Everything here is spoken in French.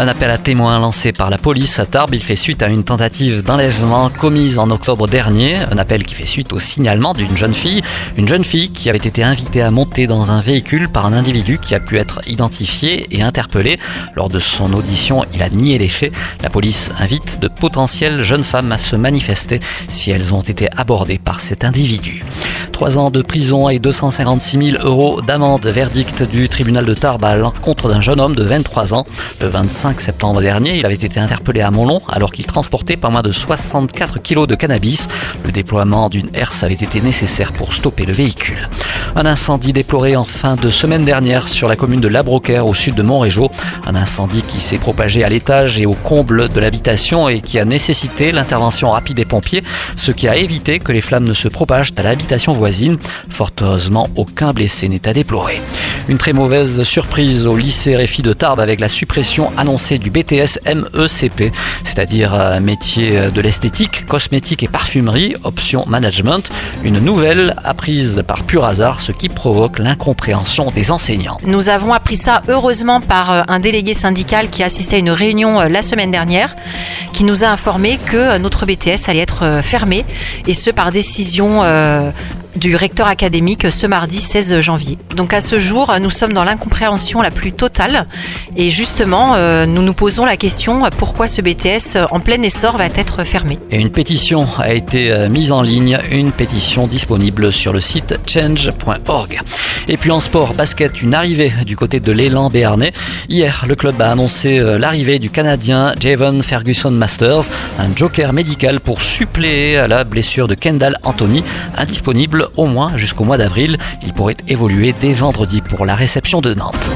Un appel à témoins lancé par la police à Tarbes, il fait suite à une tentative d'enlèvement commise en octobre dernier. Un appel qui fait suite au signalement d'une jeune fille, une jeune fille qui avait été invitée à monter dans un véhicule par un individu qui a pu être identifié et interpellé. Lors de son audition, il a nié les faits. La police invite de potentielles jeunes femmes à se manifester si elles ont été abordées par cet individu. Trois ans de prison et 256 000 euros d'amende. Verdict du tribunal de Tarbes à l'encontre d'un jeune homme de 23 ans. Le 25 septembre dernier, il avait été interpellé à Montlon alors qu'il transportait pas moins de 64 kilos de cannabis. Le déploiement d'une herse avait été nécessaire pour stopper le véhicule. Un incendie déploré en fin de semaine dernière sur la commune de Labroquère au sud de Montrégeau. Un incendie qui s'est propagé à l'étage et au comble de l'habitation et qui a nécessité l'intervention rapide des pompiers, ce qui a évité que les flammes ne se propagent à l'habitation voisine. Fort heureusement, aucun blessé n'est à déplorer. Une très mauvaise surprise au lycée Réfi de Tarbes avec la suppression annoncée du BTS MECP, c'est-à-dire euh, métier de l'esthétique, cosmétique et parfumerie, option management. Une nouvelle apprise par pur hasard, ce qui provoque l'incompréhension des enseignants. Nous avons appris ça heureusement par euh, un délégué syndical qui a assisté à une réunion euh, la semaine dernière, qui nous a informé que notre BTS allait être fermé, et ce par décision du recteur académique ce mardi 16 janvier. Donc à ce jour, nous sommes dans l'incompréhension la plus totale et justement, euh, nous nous posons la question pourquoi ce BTS en plein essor va être fermé? Et une pétition a été euh, mise en ligne, une pétition disponible sur le site change.org. Et puis en sport, basket, une arrivée du côté de l'élan béarnais. Hier, le club a annoncé euh, l'arrivée du Canadien Javon Ferguson Masters, un joker médical pour suppléer à la blessure de Kendall Anthony, indisponible au moins jusqu'au mois d'avril. Il pourrait évoluer dès vendredi pour la réception de Nantes.